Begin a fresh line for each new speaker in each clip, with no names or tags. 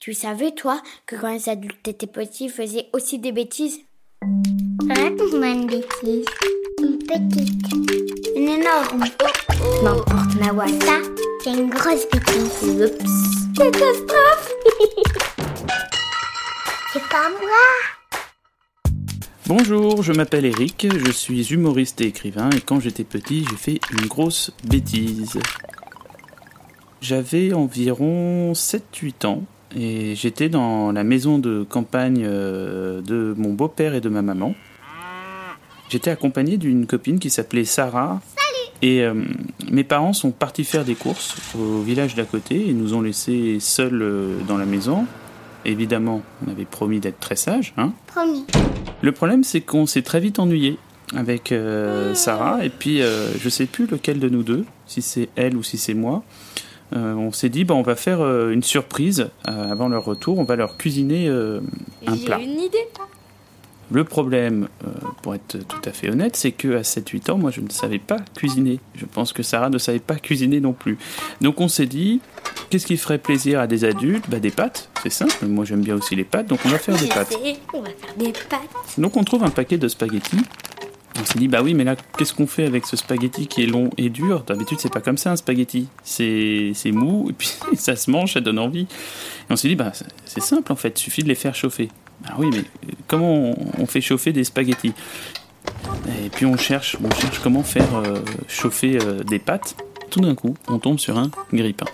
Tu savais, toi, que quand les adultes étaient petits, ils faisaient aussi des bêtises?
Raconte-moi une bêtise. Une petite.
Une énorme. N'importe, Nawa.
Ça, c'est une grosse bêtise.
Oups. Catastrophe
C'est pas moi.
Bonjour, je m'appelle Eric, je suis humoriste et écrivain et quand j'étais petit j'ai fait une grosse bêtise. J'avais environ 7-8 ans et j'étais dans la maison de campagne euh, de mon beau-père et de ma maman. J'étais accompagné d'une copine qui s'appelait Sarah. Et euh, mes parents sont partis faire des courses au village d'à côté et nous ont laissés seuls euh, dans la maison. Évidemment, on avait promis d'être très sages. Hein
Promis.
le problème, c'est qu'on s'est très vite ennuyé avec euh, Sarah, et puis euh, je sais plus lequel de nous deux, si c'est elle ou si c'est moi. Euh, on s'est dit, bah, on va faire euh, une surprise euh, avant leur retour, on va leur cuisiner un plat.
J'ai une idée.
Le problème, pour être tout à fait honnête, c'est que à 7-8 ans, moi, je ne savais pas cuisiner. Je pense que Sarah ne savait pas cuisiner non plus. Donc on s'est dit, qu'est-ce qui ferait plaisir à des adultes? Bah, Des pâtes, c'est simple. Moi, j'aime bien aussi les pâtes, donc on va faire des pâtes.
On va faire des pâtes.
Donc on trouve un paquet de spaghettis. On s'est dit, bah oui, mais là, qu'est-ce qu'on fait avec ce spaghetti qui est long et dur D'habitude, c'est pas comme ça un spaghetti. C'est mou, et puis ça se mange, ça donne envie. Et on s'est dit, bah c'est- simple en fait, il suffit de les faire chauffer. Ah oui, mais euh, comment on, fait chauffer des spaghettis Et puis on cherche, on cherche comment faire euh, chauffer euh, des pâtes. Tout d'un coup, on tombe sur un grille-pain.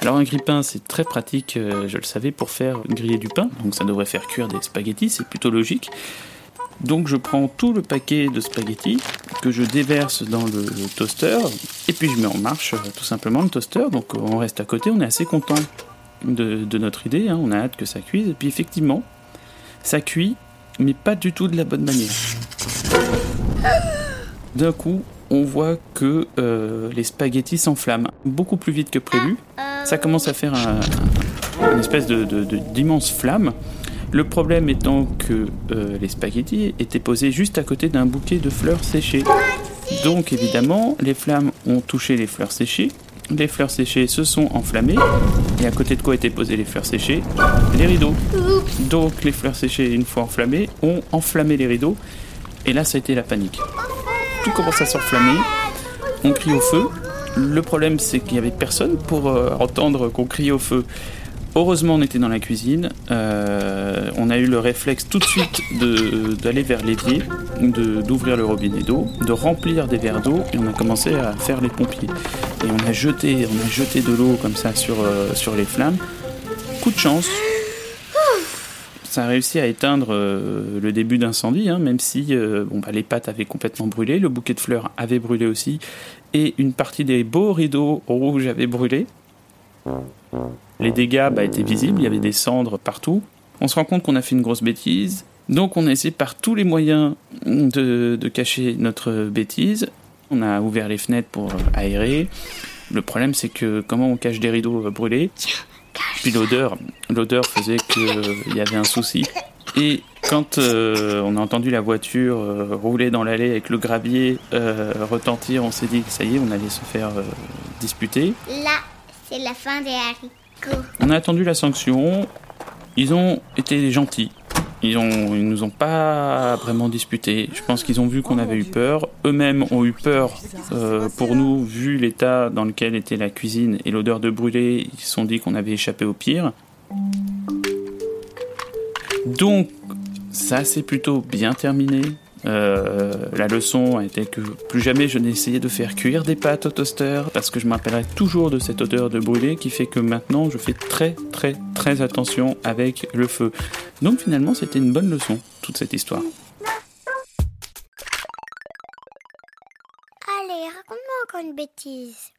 Alors un grille-pain, c'est très pratique, je le savais, pour faire griller du pain. Donc ça devrait faire cuire des spaghettis, c'est plutôt logique. Donc je prends tout le paquet de spaghettis que je déverse dans le, toaster et puis je mets en marche euh, tout simplement le toaster. Donc euh, on reste à côté, on est assez content de, notre idée, hein, on a hâte que ça cuise. Et puis effectivement, ça cuit, mais pas du tout de la bonne manière. D'un coup, on voit que euh, les spaghettis s'enflamment beaucoup plus vite que prévu. Ça commence à faire un, un- une espèce de- d'immense flamme. Le problème étant que euh, les spaghettis étaient posés juste à côté d'un bouquet de fleurs séchées. Donc évidemment, les flammes ont touché les fleurs séchées. Les fleurs séchées se sont enflammées. Et à côté de quoi étaient posées les fleurs séchées? Les rideaux. Donc les fleurs séchées, une fois enflammées, ont enflammé les rideaux. Et là, ça a été la panique. Tout commence à s'enflammer. On crie au feu. Le problème, c'est qu'il n'y avait personne pour euh, entendre qu'on crie au feu. Heureusement, on était dans la cuisine. Euh, on a eu le réflexe tout de suite d'aller vers l'évier, d'ouvrir le robinet d'eau, de remplir des verres d'eau, et on a commencé à faire les pompiers. Et on a jeté, on a jeté de l'eau comme ça sur, euh, sur les flammes. Coup de chance. Ça a réussi à éteindre euh, le début d'incendie, hein, même si euh, bon, bah, les pâtes avaient complètement brûlé, le bouquet de fleurs avait brûlé aussi, et une partie des beaux rideaux rouges avait brûlé. Les dégâts bah, étaient visibles, il y avait des cendres partout. On se rend compte qu'on a fait une grosse bêtise. Donc on a essayé par tous les moyens de, de cacher notre bêtise. On a ouvert les fenêtres pour euh, aérer. Le problème c'est que comment on cache des rideaux euh, brûlés? Puis l'odeur, l'odeur faisait qu'il y avait un souci. Et quand euh, on a entendu la voiture euh, rouler dans l'allée avec le gravier euh, retentir, on s'est dit que ça y est, on allait se faire euh, disputer.
Là, c'est la fin des haricots.
On a attendu la sanction. Ils ont été gentils. Ils, ont, ils nous ont pas vraiment disputé. Je pense qu'ils ont vu qu'on avait eu peur. Eux-mêmes ont eu peur euh, pour nous, vu l'état dans lequel était la cuisine et l'odeur de brûlé. Ils se sont dit qu'on avait échappé au pire. Donc, ça s'est plutôt bien terminé. Euh, la leçon a été que plus jamais je n'ai essayé de faire cuire des pâtes au toaster parce que je m'appellerai toujours de cette odeur de brûlé qui fait que maintenant je fais très très très attention avec le feu. Donc finalement c'était une bonne leçon toute cette histoire.
Allez, raconte-moi encore une bêtise.